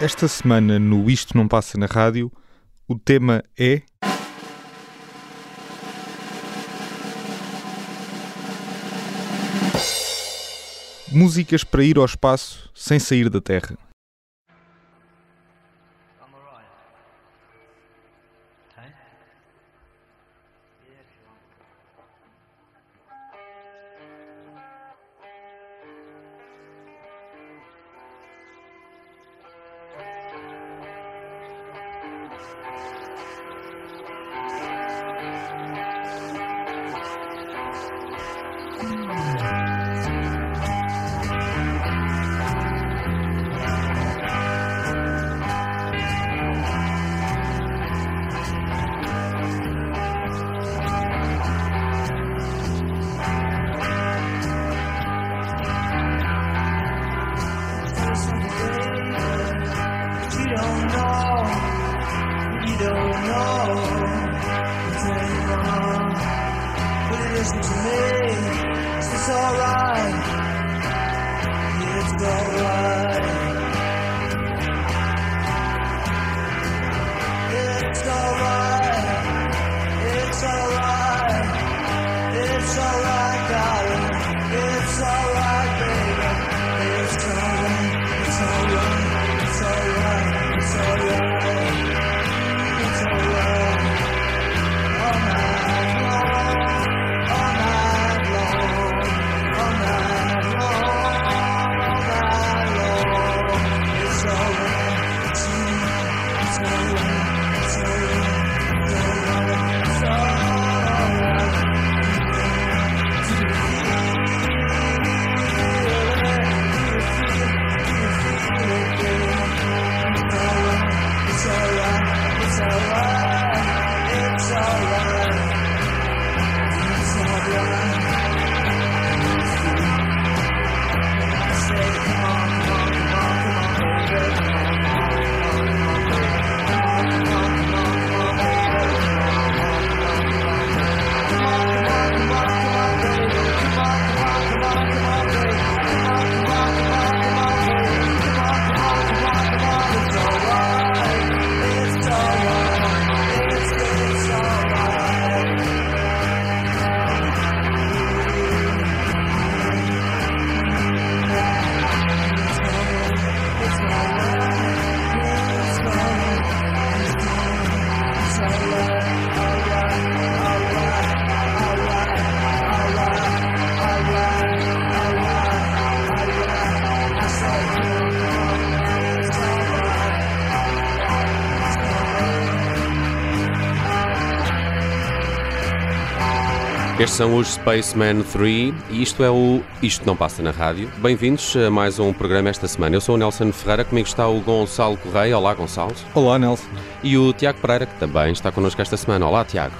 Esta semana no Isto Não Passa na Rádio, o tema é. Músicas para ir ao espaço sem sair da Terra. Alright. Estes são os Spaceman 3 e isto é o Isto Não Passa na Rádio. Bem-vindos a mais um programa esta semana. Eu sou o Nelson Ferreira, comigo está o Gonçalo Correia. Olá, Gonçalo. Olá, Nelson. E o Tiago Pereira, que também está connosco esta semana. Olá, Tiago.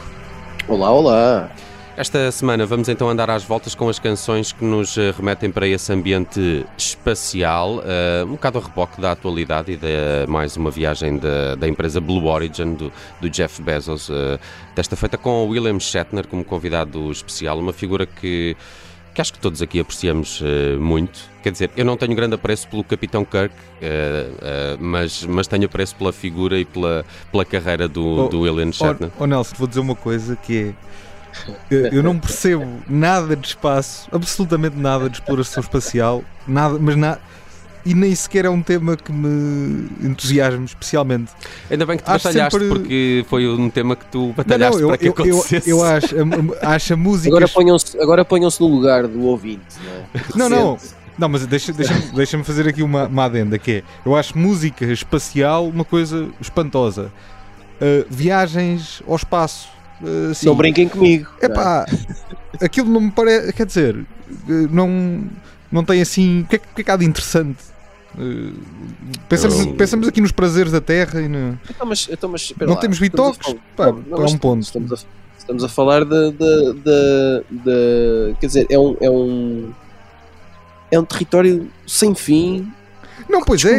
Olá, olá. Esta semana vamos então andar às voltas com as canções que nos eh, remetem para esse ambiente espacial, uh, um bocado a reboque da atualidade e de mais uma viagem da, da empresa Blue Origin do, do Jeff Bezos, uh, desta feita com William Shatner como convidado especial, uma figura que que acho que todos aqui apreciamos uh, muito. Quer dizer, eu não tenho grande apreço pelo Capitão Kirk, uh, uh, mas, mas tenho apreço pela figura e pela, pela carreira do, oh, do William Shatner. Oh, oh Nelson, vou dizer uma coisa que é eu não percebo nada de espaço, absolutamente nada de exploração espacial, nada, mas nada. E nem sequer é um tema que me entusiasma especialmente. Ainda bem que tu acho batalhaste, sempre... porque foi um tema que tu batalhaste não, não, eu, para que eu, acontecesse. Eu, eu acho, acho a música. Agora ponham-se agora ponham no lugar do ouvinte, não é? Não, não. Não, mas deixa-me deixa deixa fazer aqui uma, uma adenda, que é, eu acho música espacial uma coisa espantosa. Uh, viagens ao espaço, Uh, não brinquem comigo. É pá, aquilo não me parece. Quer dizer, eh, não, não tem assim. O que, é, que é que há de interessante? Uh, pensamos, eu... pensamos aqui nos prazeres da Terra e no... então, mas, então, mas, não lá, temos bitoques? Pá, não, não, é um ponto. Estamos a, estamos a falar de, de, de, de, Quer dizer, é um, é um. É um território sem fim Não, pois é,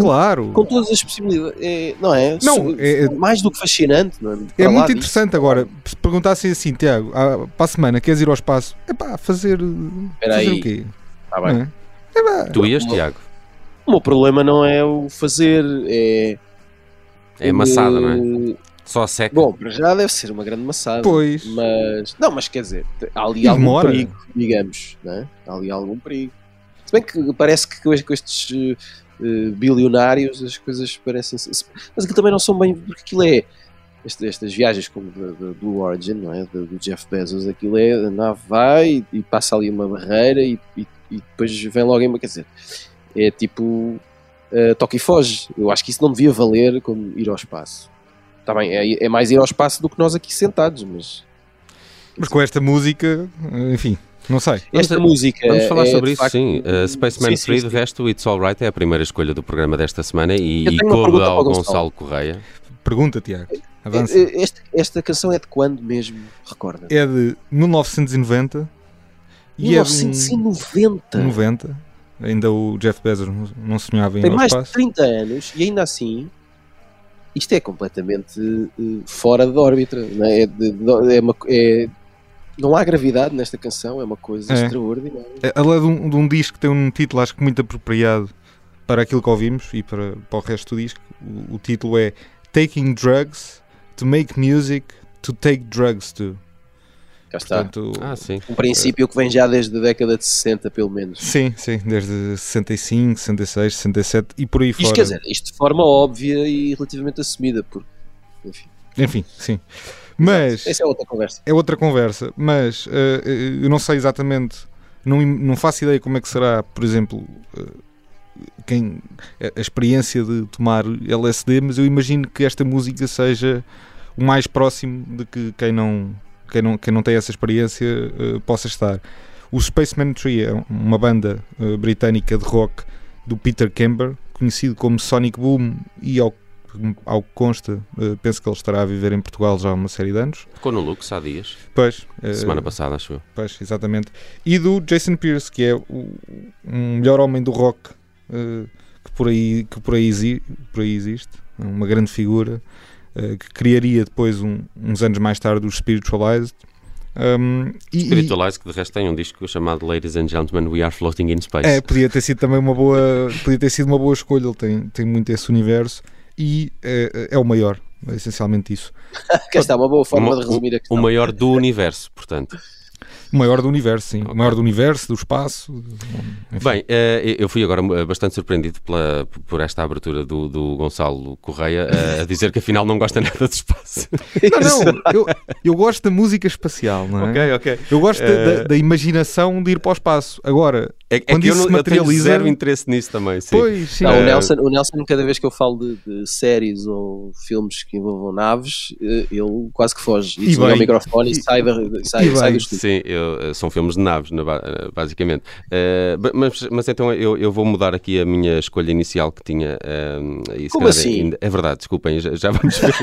claro. com todas as possibilidades. É, não é? Não, So- é- mais do que fascinante. Não é? É Para muito disso. interessante agora. Se perguntassem assim, Tiago, ah, para a semana queres ir ao espaço? É pá, fazer. Espera fazer aí. o quê? Tá bem. É? É pá, Tu ias, Tiago? O meu problema não é o fazer, é. É amassada, não é? é? Só seca. Bom, para já deve ser uma grande maçada. Pois. Mas. Não, mas quer dizer, há ali E algum demora. perigo, digamos. Não é? Há ali algum perigo. Se bem que parece que com estes eh, bilionários as coisas parecem. Mas aquilo também não são bem. Porque aquilo é. estas viagens como da Blue Origin, não é? Do, Jeff Bezos, aquilo é. A nave vai e, passa ali uma barreira e, e, e depois vem logo em. Quer dizer, é tipo. eh, toque e foge. Eu acho que isso não devia valer como ir ao espaço. Está bem, é, é mais ir ao espaço do que nós aqui sentados, mas. Mas com esta música, enfim, não sei. Esta Vamos- música. Vamos falar é, sobre de isso, facto, sim. Uh, Spaceman sim, sim, 3, sim. de resto, It's Alright é a primeira escolha do programa desta semana e, e coube ao Gonçalo, Gonçalo. Correia. Pergunta, Tiago. Avança. Eh, eh, Esta, esta canção é de quando mesmo? Recorda? É de 1990 e é de 1990. um 90. Ainda o Jeff Bezos não- sonhava em Tem mais de espaço. 30 anos e ainda assim. Isto é completamente fora de órbita. Não, é? É de- de- é uma- é- não há gravidade nesta canção, é uma coisa É. extraordinária. Ela é de um, de um disco que tem um título, acho que muito apropriado para aquilo que ouvimos e para, para o resto do disco. O, o título é Taking Drugs to Make Music to Take Drugs to. Cá está. Portanto, Ah, sim. Um princípio que vem já desde a década de 60, pelo menos. sim, sim, desde 65, 66, 67 e por aí Isto fora. quer dizer, isto de forma óbvia e relativamente assumida, porque. Enfim, Enfim, sim. Mas essa é outra conversa. é outra conversa. Mas eh, eu não sei exatamente, não, não faço ideia como é que será, por exemplo, eh, quem, a, experiência de tomar LSD, mas eu imagino que esta música seja o mais próximo de que quem não, quem não, quem não tem essa experiência eh, possa estar. O Spaceman Tree é uma banda eh, britânica de rock do Peter Kember, conhecido como Sonic Boom e ao, ao que consta, eh, penso que ele estará a viver em Portugal já há uma série de anos. Ficou no Lux há dias. Pois, eh, Semana passada, acho eu. Pois, exatamente. E do Jason Pierce, que é o um melhor homem do rock eh, que, por aí, que por aí, por aí existe, uma grande figura, que criaria depois, um- uns anos mais tarde, os Spiritualized. Um, e- e- Spiritualize, que de resto tem um disco chamado Ladies and Gentlemen, We Are Floating in Space. É, podia ter sido também uma boa, podia ter sido uma boa escolha. Ele tem, tem muito esse universo e é, é o maior, é essencialmente isso. Cá está, uma boa forma Uma- de resumir a O questão. maior do universo, portanto. O maior do universo, sim. O maior do universo, do espaço. enfim. Bem, eh, eu fui agora eh, bastante surpreendido pela, por esta abertura do, do Gonçalo Correia eh, a dizer que afinal não gosta nada de espaço. Não, não, eu, eu gosto da música espacial, não é? ok. Eu gosto da- Eh, da, da imaginação de ir para o espaço. Agora, É, é Quando que eu, isso não, eu tenho zero interesse nisso também, sim. pois, sim. Não, o, Nelson, o Nelson, cada vez que eu falo de, de séries ou filmes que envolvam naves, ele quase que foge. E E desliga o bem. microfone e, E- sai, sai, e sai bem. do estúdio. Sim, eu, são filmes de naves, na ba- eh, basicamente. Eh, mas, mas então eu, eu vou mudar aqui a minha escolha inicial que tinha. eh, Como assim? ainda- é verdade, desculpem, já, vamos ver,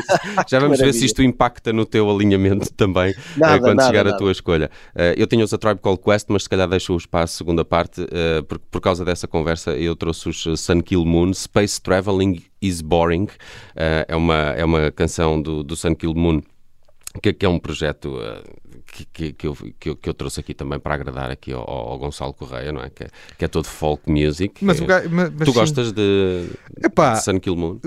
já vamos ver se isto impacta no teu alinhamento também eh, Nada, quando nada, chegar a nada. tua escolha. Eh, eu tinha os A Tribe Called Quest, mas se calhar deixo o espaço, segunda parte, eh, por, por causa dessa conversa, eu trouxe os eh, Sun Kill Moon, Space Traveling is Boring. Eh, é, uma, é uma canção do, do Sun Kill Moon que, é um projeto eh, que, que, que, eu, que, eu, que eu trouxe aqui também para agradar aqui ao, ao Gonçalo Correia, não é? Que, é- que é todo folk music. Mas gajo- mas- mas tu sim. gostas de, Epá, de Sun Kill Moon?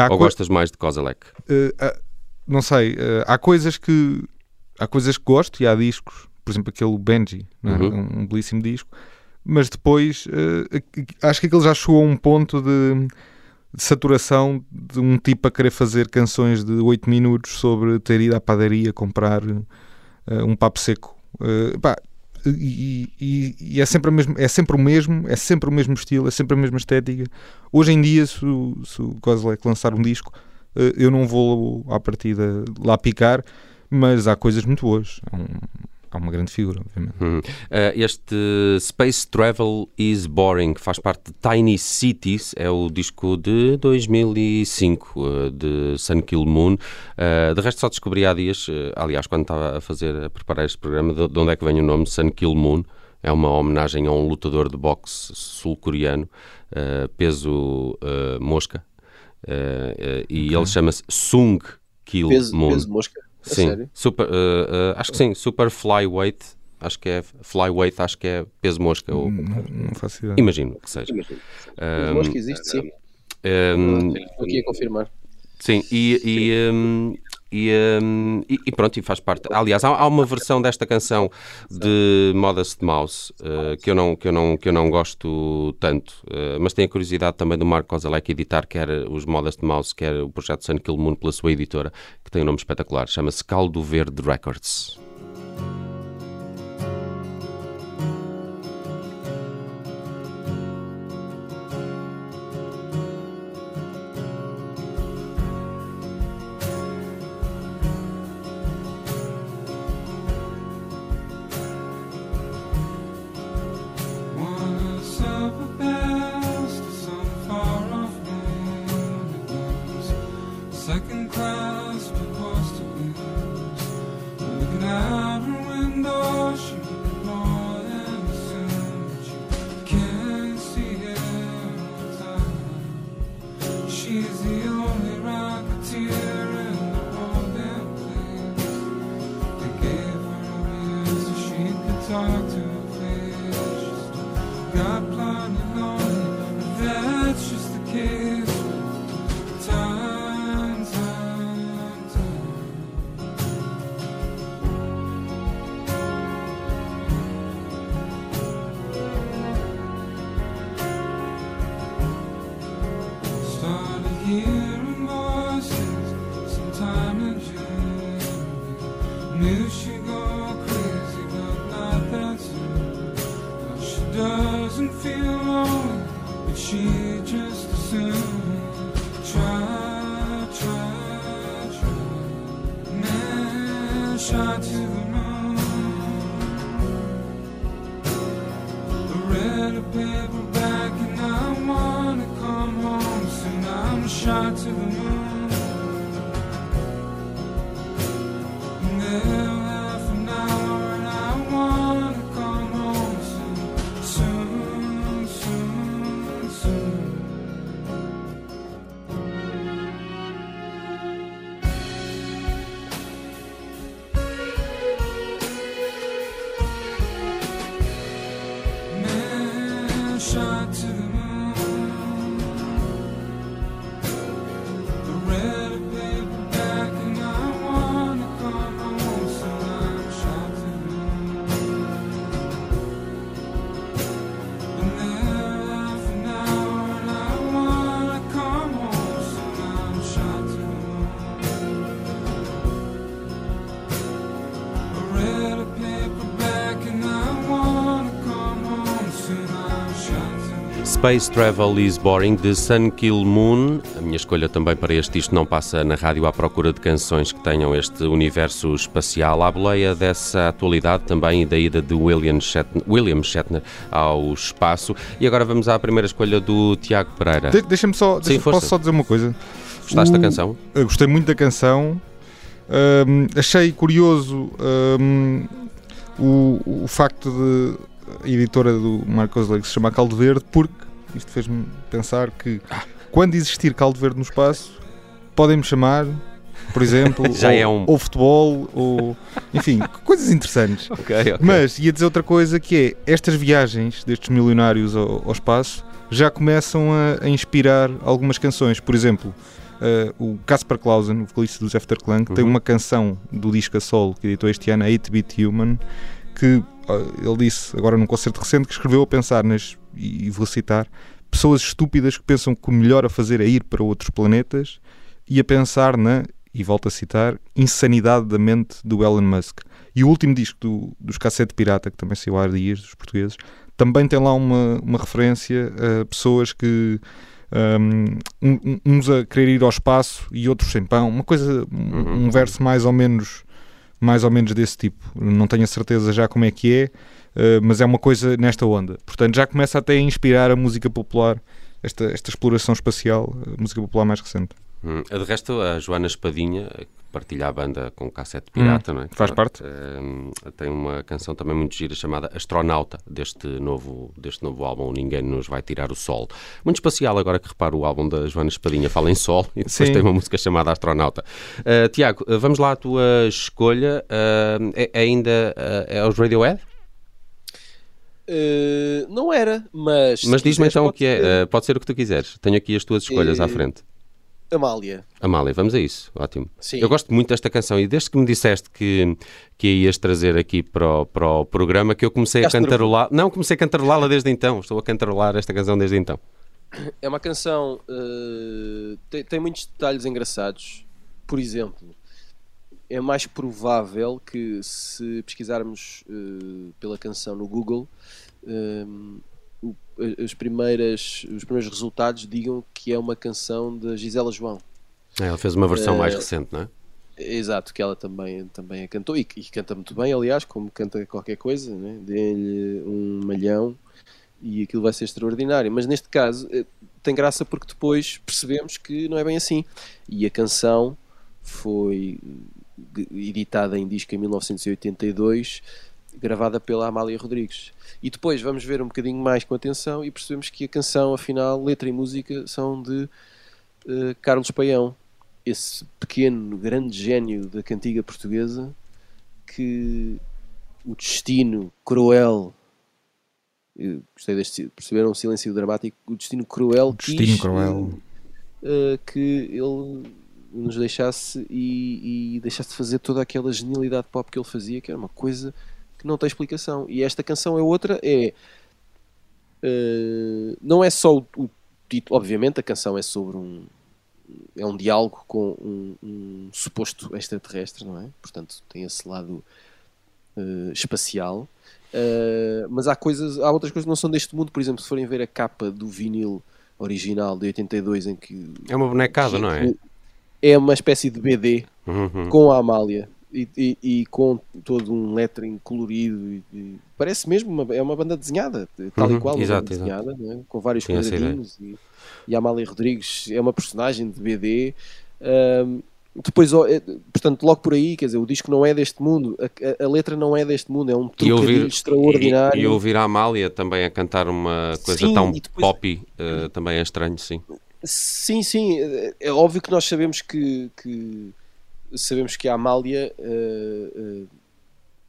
há Ou gostas mais de Kozalek? eh, há- não sei, há coisas que há coisas que gosto e há discos, por exemplo, aquele Benji, é? Uhum. um, um belíssimo disco, mas depois acho que aquilo já chegou a um ponto de, de saturação de um tipo a querer fazer canções de 8 minutos sobre ter ido à padaria comprar um papo seco. Eh, pá, e, e- e é sempre, a mesmo, é sempre o mesmo, é sempre o mesmo estilo, é sempre a mesma estética. Hoje em dia, se, o- se o lançar um disco, eh, eu não vou à partida lá picar, mas há coisas muito boas. Há, um- há uma grande figura, obviamente. Uhum. Eh, este Space Travel is Boring faz parte de Tiny Cities, é o disco de 2005 eh, de Sun Kill Moon. Eh, de resto, só descobri há dias, aliás, quando estava a fazer, a preparar este programa, de, de onde é que vem o nome Sun Kill Moon. É uma homenagem a um lutador de boxe sul-coreano, uh, peso uh, mosca. Uh, e okay. ele chama-se Sung Kil peso, Moon. Peso mosca? Sim, super, acho que sim, super flyweight. Acho que é flyweight, acho que é peso mosca. Ou, não, não faço ideia. Imagino que seja. Imagino. Um, mosca existe, sim. Um, Estou aqui a confirmar. Sim, e, e, um, e, um, e, pronto, e faz parte. Aliás, há, há, uma versão desta canção de Modest Mouse uh, que, eu não, que, eu não, que eu não gosto tanto, uh, mas tenho a curiosidade também do Marco Kozalek editar quer os Modest Mouse, quer o projeto Sun Kill Moon pela sua editora, que tem um nome espetacular, chama-se Caldo Verde Records. she's here. Space Travel is Boring de Sun Kill Moon. A minha escolha também para este Isto Não Passa na Rádio à procura de canções que tenham este universo espacial. À boleia dessa atualidade também e da ida de William Shatner, William Shatner ao espaço. E agora vamos à primeira escolha do Tiago Pereira. De Deixa-me só, deixa, posso só dizer uma coisa? Gostaste o, da canção? Eu gostei muito da canção. Um, achei curioso um, o, o facto de a editora do Marcos Leite se chamar Caldo Verde porque isto fez-me pensar que quando existir caldo verde no espaço, podem-me chamar, por exemplo, Já ou, é um... ou futebol, ou enfim, coisas interessantes. Okay, okay. Mas ia dizer outra coisa que é estas viagens destes milionários ao, ao espaço já começam a, a, inspirar algumas canções. Por exemplo, uh, o Casper Clausen, o vocalista dos Afterclan, uhum. tem uma canção do disco a solo que editou este ano, 8-Bit Human, que ele disse agora num concerto recente que escreveu a pensar nas, e vou citar, pessoas estúpidas que pensam que o melhor a fazer é ir para outros planetas e a pensar na, e volto a citar, insanidade da mente do Elon Musk. E o último disco do, dos Cassete Pirata, que também saiu há dias, dos portugueses, também tem lá uma, uma referência a pessoas que um, uns a querer ir ao espaço e outros sem pão, uma coisa, um, um uhum. verso mais ou menos mais ou menos desse tipo. Não tenho a certeza já como é que é, uh, mas é uma coisa nesta onda. Portanto, já começa até a inspirar a música popular, esta, esta exploração espacial, a música popular mais recente. Hum, de resto, a Joana Espadinha, partilha a banda com cassete pirata, Hum, não é? faz parte. Eh, tem uma canção também muito gira chamada Astronauta, deste novo, deste novo álbum Ninguém Nos Vai Tirar o Sol. Muito espacial agora que reparo o álbum da Joana Espadinha fala em sol e depois Sim. tem uma música chamada Astronauta. Eh, Tiago, eh, vamos lá à tua escolha. Eh, é, é ainda é os Radiohead? Não era, mas. Mas diz-me então o que é. pode ser o que tu quiseres. Tenho aqui as tuas escolhas à frente. Amália. Amália, vamos a isso. Ótimo. Sim. Eu gosto muito desta canção e desde que me disseste que, que a ias trazer aqui para o, para o programa que eu comecei a cantarolar. Não, comecei a cantarolá-la desde então. Estou a cantarolar esta canção desde então. É uma canção. eh, tem, tem muitos detalhes engraçados. Por exemplo, é mais provável que se pesquisarmos eh, pela canção no Google, eh, as primeiras, os primeiros resultados digam que é uma canção da Gisela João. É, Ela fez uma versão Eh, mais recente, não é? Exato, que ela também, também a cantou e, e canta muito bem, aliás, como canta qualquer coisa, né? dê-lhe um malhão e aquilo vai ser extraordinário. Mas neste caso eh, tem graça porque depois percebemos que não é bem assim. E a canção foi eh, editada em disco em 1982, gravada pela Amália Rodrigues. E depois vamos ver um bocadinho mais com atenção e percebemos que a canção, afinal, letra e música são de eh, Carlos Paião esse pequeno, grande gênio da cantiga portuguesa que o destino cruel gostei deste perceberam um silêncio dramático o destino cruel Destino quis, cruel. eh, que ele nos deixasse e, e deixasse de fazer toda aquela genialidade pop que ele fazia que era uma coisa que não tem explicação e esta canção é outra é eh, não é só o, o título obviamente a canção é sobre um é um diálogo com um, um suposto extraterrestre, não é? Portanto, tem esse lado eh, espacial. Eh, mas há coisas, há outras coisas que não são deste mundo. Por exemplo, se forem ver a capa do vinil original de 82, em que É uma bonecada, não é? é uma espécie de BD Uhum. com a Amália e, e- e com todo um lettering colorido. e- parece mesmo uma, é uma banda desenhada, tal Uhum, e qual, exato, desenhada, é? com vários essa quadradinhos. E, e a Amália Rodrigues é uma personagem de BD. Ahm, depois, é, portanto, logo por aí, quer dizer, o disco não é deste mundo, a, a- letra não é deste mundo, é um E ouvir, extraordinário. e, e ouvir a Amália também a cantar uma coisa Sim, tão depois- poppy eh, também é estranho, sim. Sim, sim, é- é óbvio que nós sabemos que, que- sabemos que a Amália eh, eh,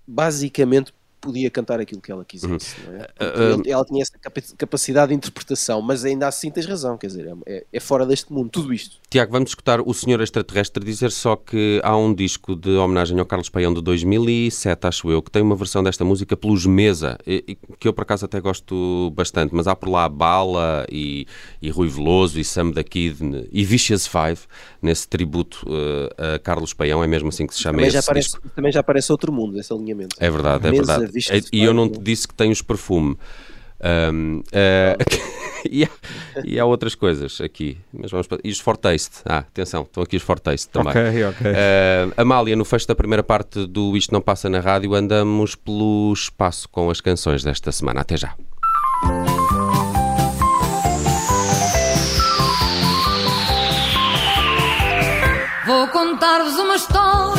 basicamente podia cantar aquilo que ela quisesse, não é? Uh, uh, ele- ela tinha essa capa- capacidade de interpretação, mas ainda assim tens razão, quer dizer, é, é fora deste mundo, tudo isto. Tiago, vamos escutar o Senhor Extraterrestre dizer só que há um disco de homenagem ao Carlos Paião de 2007, acho eu, que tem uma versão desta música pelos Mesa, e- e que eu por acaso até gosto bastante, mas há por lá Bala e, e Rui Veloso e Sam da Kid e Vicious Five nesse tributo eh, a Carlos Paião, é mesmo assim que se chama Também esse já, parece, disco. também já parece outro mundo esse alinhamento. É verdade, é Mesa, verdade. Vicious E eu não te disse que tem os perfume. Ahm, eh, e, há, e há outras coisas aqui. Mas vamos para- E os Fortaste. Ah, atenção, estão aqui os Fortaste também. Ok, ok. Uh, Amália, no fecho da primeira parte do Isto Não Passa na Rádio, andamos pelo espaço com as canções desta semana. Até já.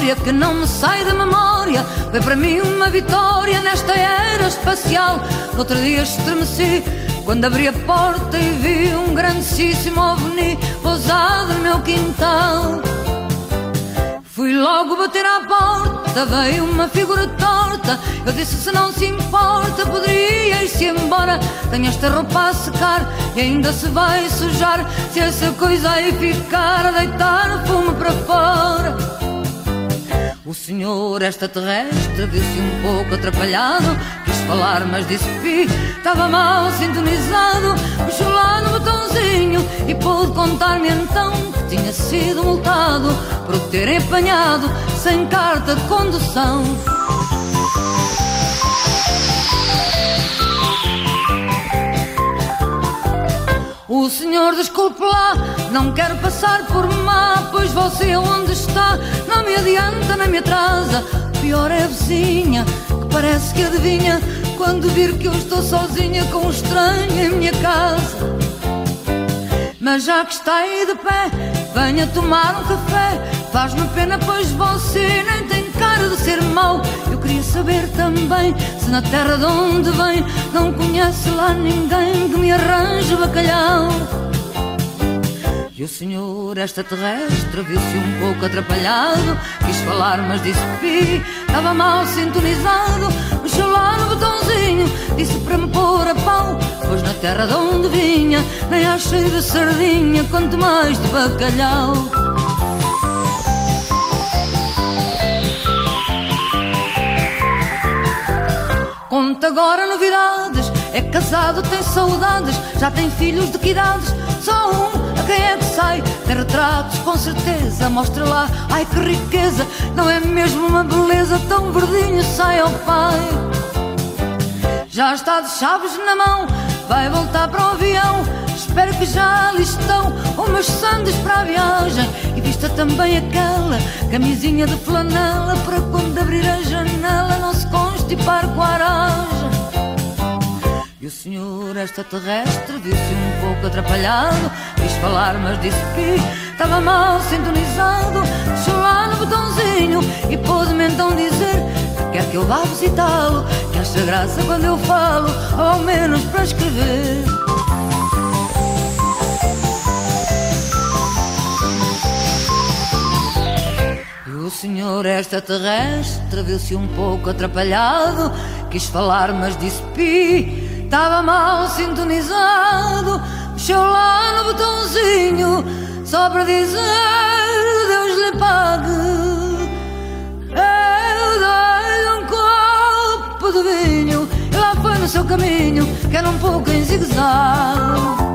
História que não me sai da memória. Foi para mim uma vitória nesta era espacial. No outro dia estremeci quando abri a porta e vi um grandíssimo ovni pousado no meu quintal. Fui logo bater à porta, veio uma figura torta. Eu disse: Se não se importa, poderia ir-se embora. Tenho esta roupa a secar e ainda se vai sujar. Se essa coisa aí ficar a deitar fumo para fora. O senhor extraterrestre viu-se um pouco atrapalhado Quis falar mas disse pi Estava mal sintonizado. Puxou lá no botãozinho E pôde contar-me então Que tinha sido multado Por o terem apanhado Sem carta de condução O senhor desculpe lá, não quero passar por má, pois você onde está não me adianta nem me atrasa. Pior é a vizinha, que parece que adivinha quando vir que eu estou sozinha com um estranho em minha casa. Mas já que está aí de pé, venha tomar um café. Faz-me pena, pois você nem tem de ser mau. Eu queria saber também se na terra de onde vem não conhece lá ninguém que me arranje bacalhau. E o senhor extraterrestre viu-se um pouco atrapalhado Quis falar mas disse pi, estava mal sintonizado Mexeu lá no botãozinho, disse para me pôr a pau Pois na terra de onde vinha, nem achei de sardinha Quanto mais de bacalhau Conta agora novidades, é casado, tem saudades. Já tem filhos de que idades? Só um quem é que sai? Tem retratos, com certeza, mostra lá, ai que riqueza, não é mesmo uma beleza tão verdinho, sai ao pai. Já está de chaves na mão, vai voltar para o avião, espero que já ali estão umas sandes para a viagem. E vista também aquela camisinha de flanela para quando abrir a janela não constipar com a aragem. E o senhor extraterrestre viu-se um pouco atrapalhado Quis falar mas disse que estava mal sintonizado Deixou lá no botãozinho e pôde-me então dizer Que quer que eu vá visitá-lo Que acha graça quando eu falo Ao menos para escrever senhor extraterrestre viu-se um pouco atrapalhado Quis falar mas disse pi Estava mal sintonizado, mexeu lá no botãozinho, só para dizer Deus lhe pague. Eu dei um copo de vinho e lá foi no seu caminho, que era um pouco em zigue-zague.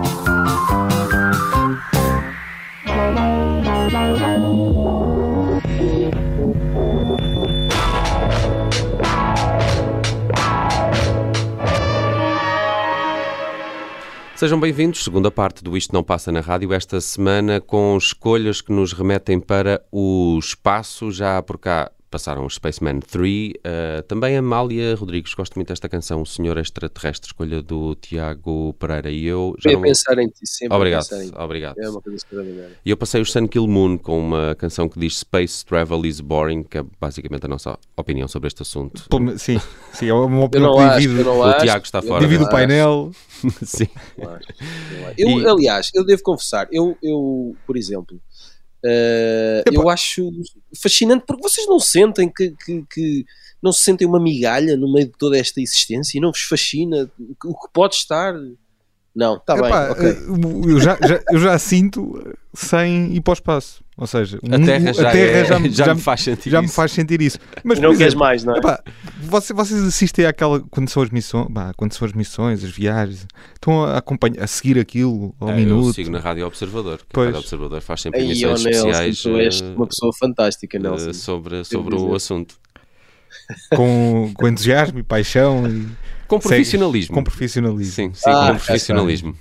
Sejam bem-vindos, segunda parte do Isto Não Passa na Rádio, esta semana com escolhas que nos remetem para o espaço. Já por cá passaram os Spaceman 3. Uh, também Amália Rodrigues, gosto muito desta canção, O Senhor Extraterrestre, escolha do Tiago Pereira. E eu já. não... pensar em ti, sempre. Obrigado, em ti. obrigado. É uma coisa extraordinária. E eu passei o Sun Kill Moon com uma canção que diz Space Travel is Boring, que é basicamente a nossa opinião sobre este assunto. Sim, sim é uma opinião que divide. O acho, Tiago está fora. Divide o painel. sim. Eu, eu, aliás, eu devo confessar, eu, eu por exemplo. Uh, eu acho fascinante porque vocês não sentem que, que, que, não se sentem uma migalha no meio de toda esta existência e não vos fascina o que pode estar. Não, está bem. Okay. Eh, eu, já, já, eu já sinto sem ir para o espaço. Ou seja, a Terra, já, a terra é, já, me, já, me faz sentir já isso. me faz sentir isso. Mas não queres mais, não é? Epá, vocês, vocês assistem àquela quando são as missões, bah, quando são as missões, as viagens, estão a acompanhar, a seguir aquilo ao é, minuto. Eu sigo na Rádio Observador. Pois. A Rádio Observador faz sempre Aí, emissões Nelson, especiais. Tu és uma pessoa fantástica, uh, Nelson. sobre sobre o assunto. Com, com entusiasmo e paixão e com profissionalismo. Com profissionalismo. Sim, sim ah, com profissionalismo.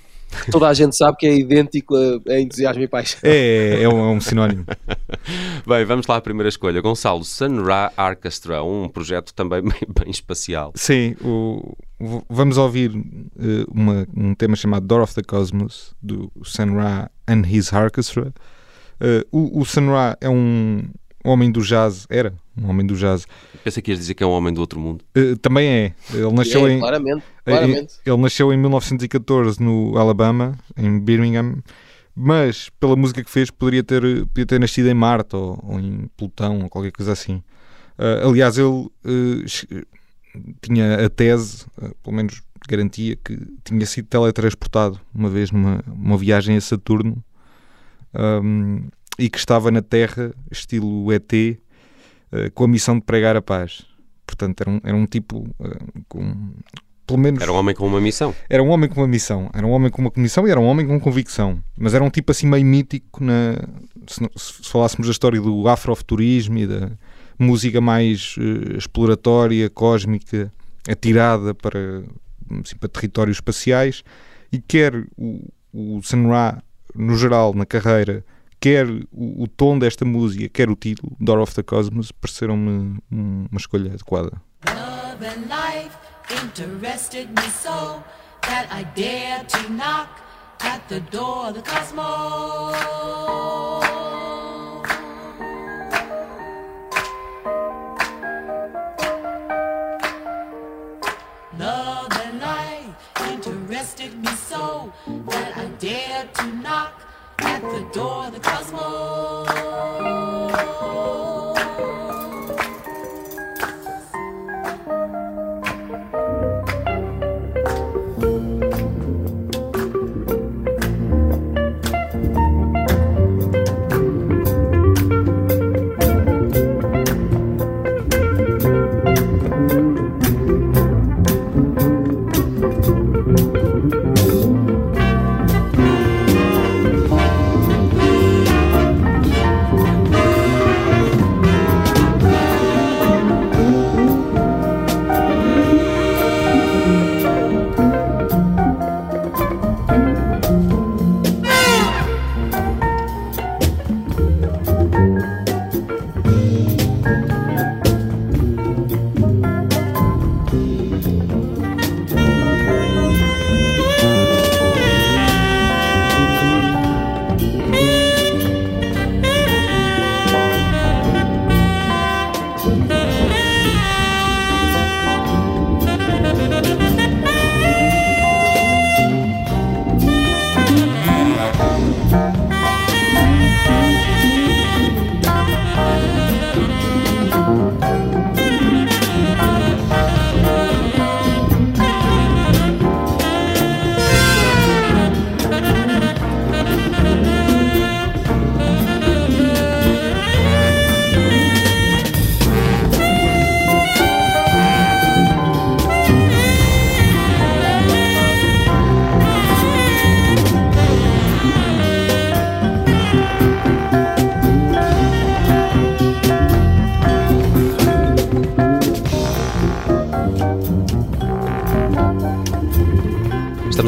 Toda a gente sabe que é idêntico a, a entusiasmo e paixão. É, é um, é um sinónimo. bem, vamos lá à primeira escolha. Gonçalo, Sun Ra Orchestra, um projeto também bem, bem espacial. Sim, o, vamos ouvir uh, uma, um tema chamado Door of the Cosmos, do Sun Ra and His Orchestra. Uh, o, o Sun Ra é um homem do jazz, era um homem do jazz. Pensa que ias dizer que é um homem do outro mundo. Uh, também é. Ele nasceu é, em. Claramente, claramente. Ele nasceu em 1914 no Alabama, em Birmingham, mas pela música que fez poderia ter, poderia ter nascido em Marte ou, ou em Plutão ou qualquer coisa assim. Uh, aliás, ele uh, tinha a tese, pelo menos garantia, que tinha sido teletransportado uma vez numa uma viagem a Saturno. Um, e que estava na Terra, estilo ET, eh, com a missão de pregar a paz. Portanto, era um, era um tipo uh, com. Pelo menos, era um homem com uma missão. Era um homem com uma missão. Era um homem com uma comissão e era um homem com convicção. Mas era um tipo assim meio mítico na, se, se falássemos da história do afrofuturismo e da música mais uh, exploratória, cósmica, atirada para, assim, para territórios espaciais. E quer o, o Sun Ra, no geral, na carreira, quer o, o, tom desta música, quer o título, Door of the Cosmos, pareceram-me uma escolha adequada. Love and life interested me so that I dare to knock at the door of the cosmos. Love and life interested me so that I dare to knock the cosmos.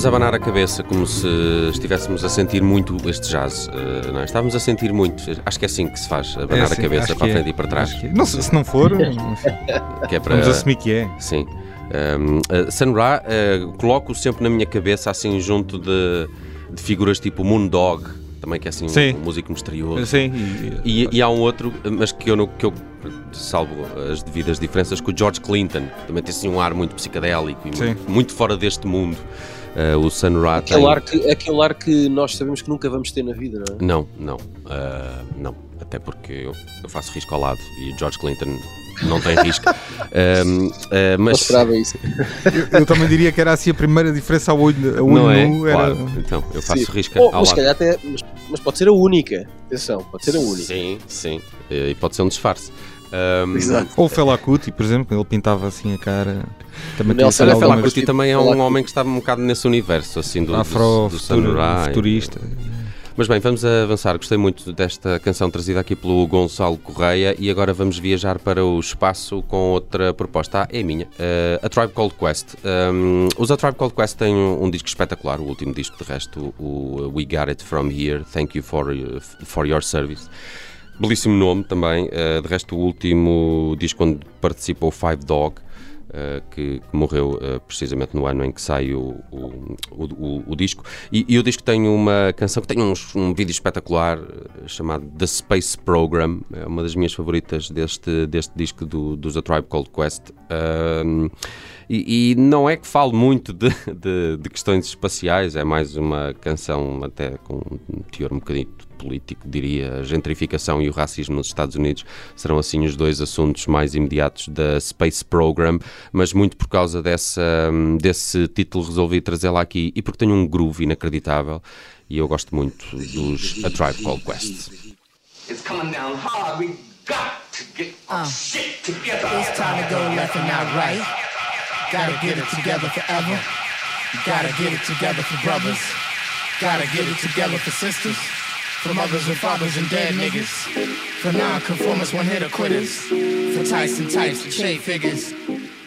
Estamos a abanar a cabeça como se estivéssemos a sentir muito este jazz. eh, não é? Estávamos a sentir muito. Acho que é assim que se faz, abanar É a assim, cabeça acho para a que é. frente e para trás. Que é. Não, se, não for, Que é para, vamos assumir que é. Sim. Um, uh, Sun Ra, uh, coloco sempre na minha cabeça assim junto de, de figuras tipo Moondog, também que é assim Sim. um, músico misterioso. Sim, e, E, há um outro, mas que eu, que eu salvo as devidas diferenças, com o George Clinton, que também tem assim um ar muito psicadélico e muito, muito fora deste mundo. Uh, o Sun Ra tem... Aquele ar, que, aquele ar que nós sabemos que nunca vamos ter na vida, não é? Não, não, uh, não. Até porque eu, eu faço risco ao lado e o George Clinton não tem risco. Um, uh, Não mas esperava isso. eu, eu também diria que era assim a primeira diferença ao olho, ao olho não é? nu. Era, Claro. Então, eu faço Sim. risco Oh, ao mas, lado. calhar até, mas, mas pode ser a única. Atenção, pode ser a única. Sim, sim. E pode ser um disfarce. Um, Exato. Ou o Fela Kuti, por exemplo, ele pintava assim a cara. Também Nelson Olha, Fela algumas- Kuti também é um homem que está um bocado nesse universo, assim, do, do, afro do futuro- samurai. futurista. Mas bem, vamos avançar. Gostei muito desta canção trazida aqui pelo Gonçalo Correia e agora vamos viajar para o espaço com outra proposta. Ah, é a minha. Uh, a Tribe Called Quest. Um, os A Tribe Called Quest têm um, um disco espetacular, o último disco, de resto, o We Got It From Here. Thank you for, uh, for your service. Belíssimo nome também. Uh, de resto, o último disco onde participou Five Dog. Uh, que, que morreu uh, precisamente no ano em que sai o, o, o, o- disco. E, e o disco tem uma canção que tem uns- um vídeo espetacular uh, chamado The Space Program, é uma das minhas favoritas deste, deste disco do, dos A Tribe Called Quest. E, e não é que fale muito de, de- de questões espaciais, é mais uma canção até com um teor um bocadinho político, diria. A gentrificação e o racismo nos Estados Unidos serão assim os dois assuntos mais imediatos da Space Program, mas muito por causa dessa, desse título resolvi trazê-la aqui e porque tem um groove inacreditável e eu gosto muito dos A Tribe Called Quest. It's coming down hard. We got to get our shit together. It's time to go left and not right. Gotta get it together forever. Gotta get it together for brothers. Gotta get it together for sisters. For mothers and fathers and dead niggas. For non-conformists, one-hitter quitters. For Tyson types and shade figures.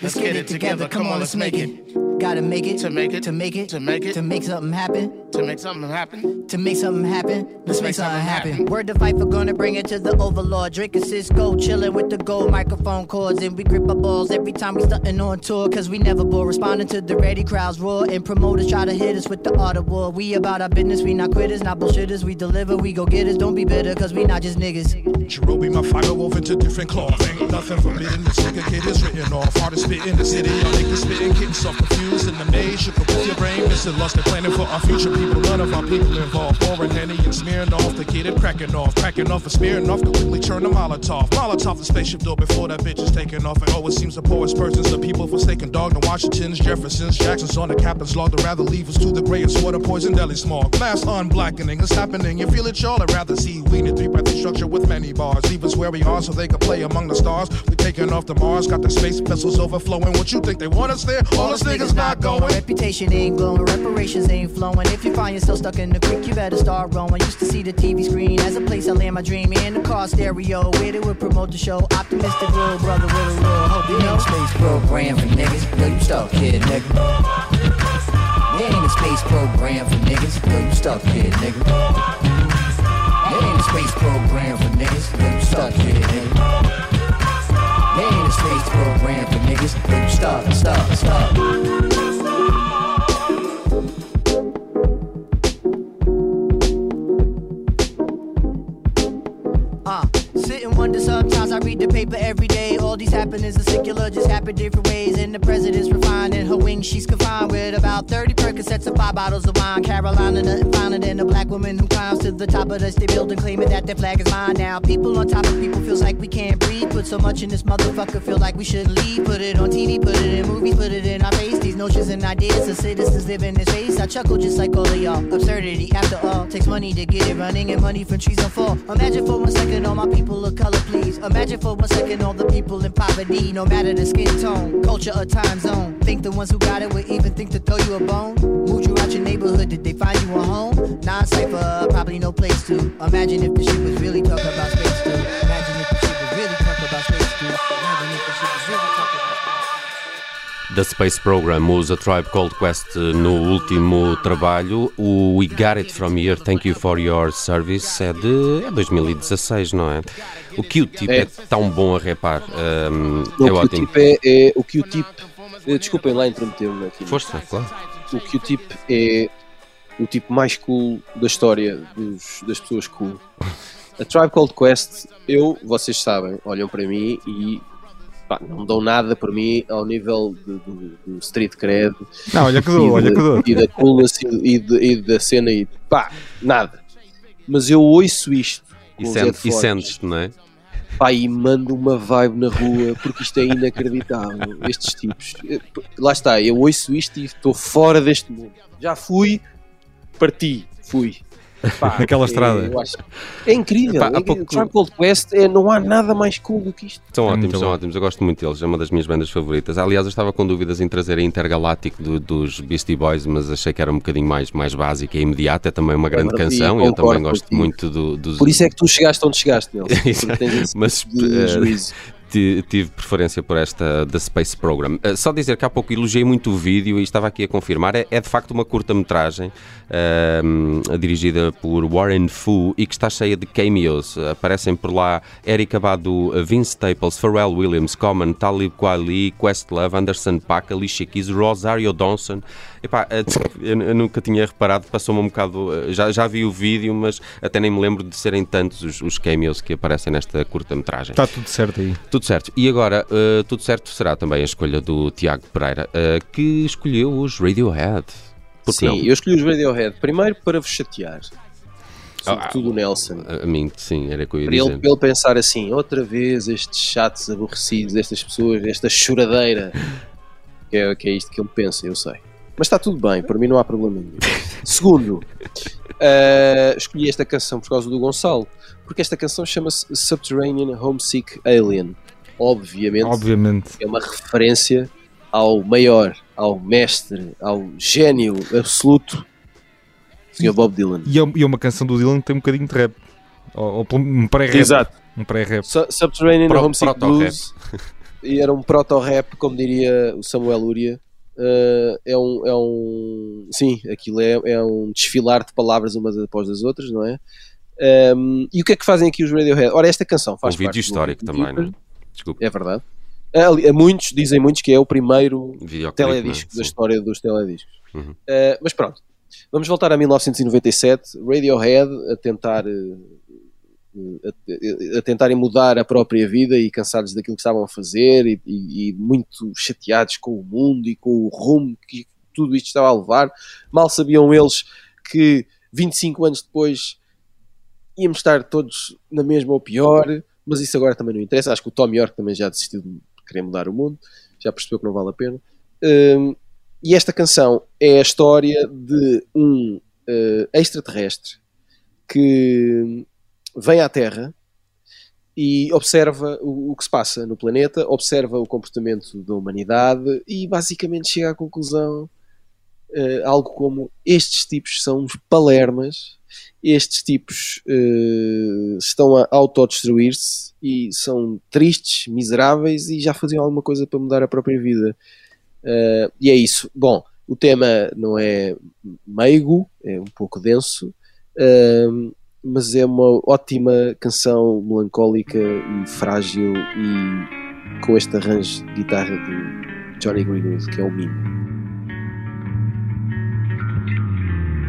Let's get it together. Come on, let's make it. Gotta make it To make it. to make it To make it. to make something happen To make something happen. to make something happen. Let's make something happen. happen. Word to fight for gonna bring it to the overlord. Drinking Cisco, chilling with the gold microphone cords, and we grip our balls every time we stuntin' on tour. Cause we never bore, responding to the ready crowds roar, and promoters try to hit us with the art of war. We about our business, we not quitters, not bullshitters. We deliver, we go getters. Don't be bitter, cause we not just niggas. Jerobe, my fiber woven to different cloth. Ain't nothing forbidden. This nigga kid is written off. Hardest spit in the city. Y'all niggas spitting, getting self confused in the maze. Shook up with your brain, missing lost and planning for our future. People, none of our people involved. Pouring Henny and smearing off the kid and cracking off. Cracking off and smearing off, quickly turn to Molotov. Molotov the spaceship door before that bitch is taking off. And always seems the poorest persons, the people forsaken dog, the Washingtons, Jeffersons, Jacksons on the captain's log. They'd rather leave us to the grayest water, poison, deli smog. Mass unblackening is happening. You feel it, y'all? I'd rather see we a three by three structure with many bars. Leave us where we are so they can play among the stars. We taking off to Mars, got the space vessels overflowing. What you think they want us there? All us niggas not going. Reputation ain't glowing, reparations ain't flowing. If you find yourself stuck in the creek, you better start rowing. Used to see the TV screen as a place I land my dream in the car stereo. Where they would promote the show. Optimistic real brother with a real hope. You know, space program for niggas. Yo, you stuck, kid, nigga. There ain't a space program for niggas. Yo, you stuck, kid, nigga. She's confined with about 30 Percocets and five bottles of wine. Carolina, nothing finer than a black woman who climbs to the top of the state building, claiming that their flag is mine. Now, people on top of people feels like we can't breathe. Put so much in this motherfucker, feel like we shouldn't leave. Put it on TV, put it in movies, put it in our face. These notions and ideas of citizens live in this space. I chuckle just like all of y'all. Absurdity, after all, takes money to get it running, and money from trees on fall. Imagine for one second all my people of color, please. Imagine for one second all the people in poverty, no matter the skin tone, culture, or time zone. Think the ones who got it would even think to throw you a bone? Moved you out your neighborhood, did they find you a home? Non cipher, probably no place to. Imagine if the shit was really talking about space, too. Imagine if the shit was really talking about space, too. Imagine if the shit was really talking about The Space Program, os A Tribe Called Quest eh, no último trabalho. O We Got It From Here, Thank You For Your Service é de é 2016, não é? O Q-Tip é. É. tão bom a repar. ehm, Não, é o ótimo. Q-Tip é, é- o Q-Tip. eh, Desculpem lá intrometer-me aqui. Força, claro. O Q-Tip é o tipo mais cool da história dos- das pessoas cool. A Tribe Called Quest, eu, vocês sabem, olham para mim e pá, não dão nada por mim ao nível de- do, do street cred Não, olha que e, dou, olha que dou. e da coolness e, e de- e da cena e pá, nada. Mas eu ouço isto E, sente, e sentes-te, não é? Pá, e mando uma vibe na rua porque isto é inacreditável. Estes tipos, Eh, lá está, eu ouço isto e estou fora deste mundo. Já fui, parti, fui. Pá, Naquela é- estrada. eu acho- é incrível. Há é, pouco- Called Quest é, não há nada mais cool do que isto. São É ótimos, são bom. ótimos. Eu gosto muito deles. É uma das minhas bandas favoritas. Aliás, eu estava com dúvidas em trazer a Intergaláctico do- dos Beastie Boys, mas achei que era um bocadinho mais, mais básica e imediata. É também uma grande canção e eu também gosto muito do, dos. Por isso é que tu chegaste onde chegaste, Nelson. Mas, tipo de eh, tive preferência por esta da Space Program. Uh, só dizer que há pouco elogiei muito o vídeo e estava aqui a confirmar. É, é de facto uma curta-metragem um, dirigida por Warren Fu e que está cheia de cameos. Uh, aparecem por lá Eric Abadu, uh, Vince Staples, Pharrell Williams, Common, Talib Kweli, Questlove, Anderson Paak, Alicia Keys, Rosario Dawson. Epá, uh, eu, nunca tinha reparado, passou-me um bocado. uh, já, já vi o vídeo, mas até nem me lembro de serem tantos os, os cameos que aparecem nesta curta-metragem. Está tudo certo aí. Tudo certo. E agora, eh, tudo certo será também a escolha do Tiago Pereira, eh, que escolheu os Radiohead. Por que Sim, não? eu escolhi os Radiohead primeiro para vos chatear. Ah, Sobretudo o Nelson. A, mim, sim, era que eu ia Para ele, para ele pensar assim, outra vez estes chatos aborrecidos, estas pessoas, esta choradeira. Que é, que é isto que ele pensa, eu sei. Mas está tudo bem, para mim não há problema nenhum. Segundo, eh, escolhi esta canção por causa do Gonçalo, porque esta canção chama-se Subterranean Homesick Alien. Obviamente, Obviamente. é uma referência ao maior, ao mestre, ao gênio absoluto, Sr. Bob Dylan. E é, e é uma canção do Dylan que tem um bocadinho de rap. Ou, ou um pré-rap. Exato. Um pré-rap. Su- Subterranean Pro- Homesick. Blues e era um proto-rap, como diria o Samuel Uria. Uh, é um, é um sim, aquilo é, é um desfilar de palavras umas após as outras, não é? Um, e o que é que fazem aqui os Radiohead? Ora, esta canção faz Um vídeo parte do histórico também, não é? Desculpa. É verdade. Ali- a muitos, dizem muitos que é o primeiro Videoclipe, teledisco não é? da história dos telediscos. Uhum. Uh, mas pronto, vamos voltar a 1997. Radiohead a tentar uh, a, a tentarem mudar a própria vida e cansados daquilo que estavam a fazer e, e- e muito chateados com o mundo e com o rumo que tudo isto estava a levar. Mal sabiam eles que 25 anos depois íamos estar todos na mesma ou pior, mas isso agora também não interessa. Acho que o Tom York também já desistiu de querer mudar o mundo, já percebeu que não vale a pena. Um, e esta canção é a história de um uh, extraterrestre que vem à Terra e observa o, o, que se passa no planeta, observa o comportamento da humanidade e basicamente chega à conclusão uh, algo como estes tipos são palermas, estes tipos uh, estão a autodestruir-se e são tristes, miseráveis e já faziam alguma coisa para mudar a própria vida. Uh, e é isso. Bom, o tema não é meigo, é um pouco denso, uh, mas é uma ótima canção melancólica e frágil e com este arranjo de guitarra de Johnny Greenwood, que é o mimo.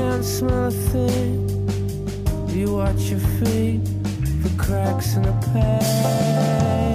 can't smell a thing. You watch your feet for cracks in the past.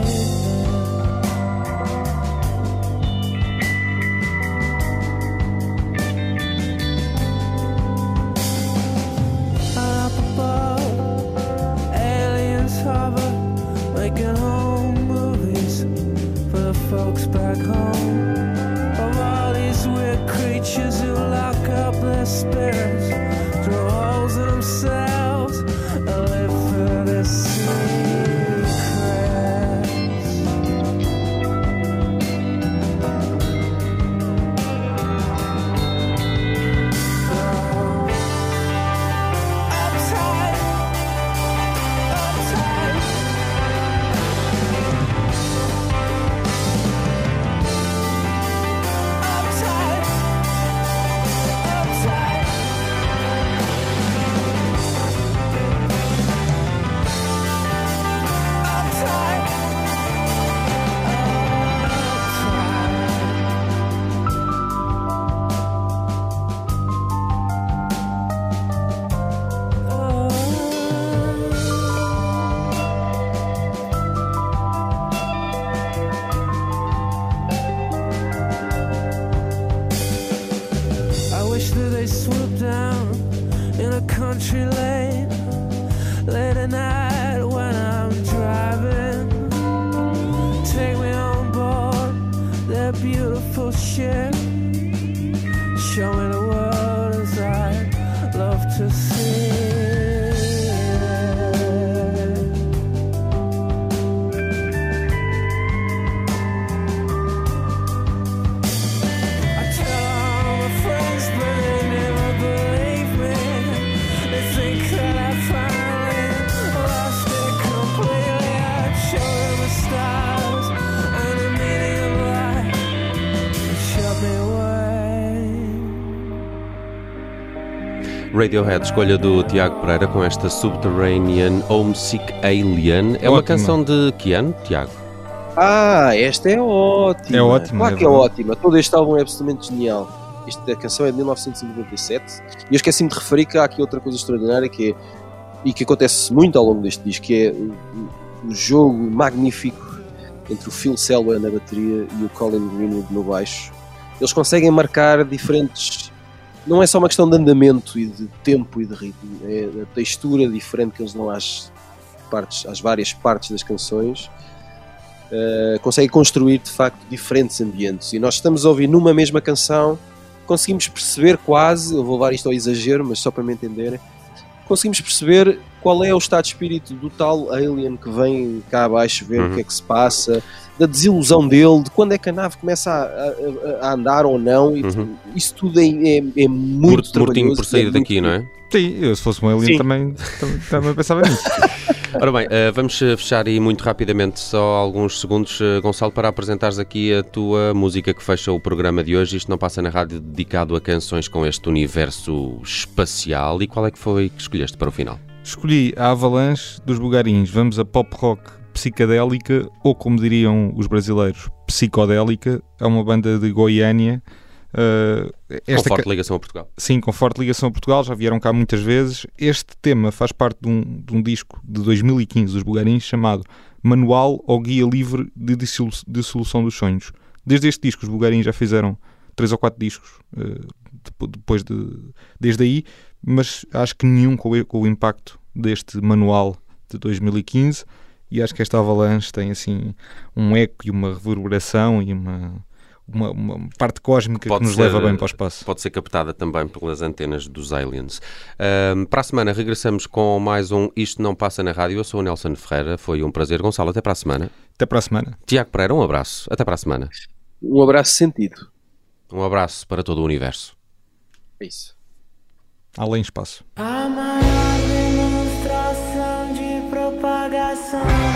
Radiohead, escolha do Tiago Pereira com esta Subterranean Homesick Alien. É uma canção de que ano, Tiago? Ah, esta é ótima. É ótima. Claro é que é ótima. Todo este álbum é absolutamente genial. Esta canção é de 1997 e eu esqueci-me de referir que há aqui outra coisa extraordinária que é, e que acontece muito ao longo deste disco, que é o, o jogo magnífico entre o Phil Selwyn na bateria e o Colin Greenwood no baixo. Eles conseguem marcar diferentes não é só uma questão de andamento e de tempo e de ritmo, é a textura diferente que eles dão às, partes, às várias partes das canções. Uh, consegue construir de facto diferentes ambientes e nós estamos a ouvir numa mesma canção conseguimos perceber quase, eu vou levar isto ao exagero mas só para me entenderem conseguimos perceber qual é o estado de espírito do tal alien que vem cá abaixo ver uhum. o que é que se passa da desilusão dele, de quando é que a nave começa a, a, a andar ou não, uhum. isso tudo é, é, é muito Mortinho por sair é daqui, não é? Sim, eu se fosse um alien também, também, também pensava nisso. Ora bem, uh, vamos fechar aí muito rapidamente, só alguns segundos, uh, Gonçalo, para apresentares aqui a tua música que fecha o programa de hoje. Isto não passa na rádio dedicado a canções com este universo espacial. E qual é que foi que escolheste para o final? Escolhi a Avalanche dos Bugarins. Vamos a pop rock psicadélica, ou como diriam os brasileiros, psicodélica. É uma banda de Goiânia. Uh, esta com forte ligação a Portugal. Sim, com forte ligação a Portugal, já vieram cá muitas vezes. Este tema faz parte de um, de um disco de 2015 dos Bugarins chamado Manual ou Guia Livre de Dissolução dos Sonhos. Desde este disco, os Bugarins já fizeram três ou quatro discos uh, depois de, desde aí, mas acho que nenhum com o, com o impacto deste manual de 2015 e acho que esta avalanche tem assim um eco e uma reverberação e uma, uma, uma parte cósmica pode que nos ser, leva bem para o espaço. Pode ser captada também pelas antenas dos aliens. Um, para a semana regressamos com mais um Isto Não Passa na Rádio. Eu sou o Nelson Ferreira, foi um prazer. Gonçalo, até para a semana. Até para a semana. Tiago Pereira, um abraço. Até para a semana. Um abraço sentido. Um abraço para todo o universo. É isso. Além espaço. A maior demonstração de propagação.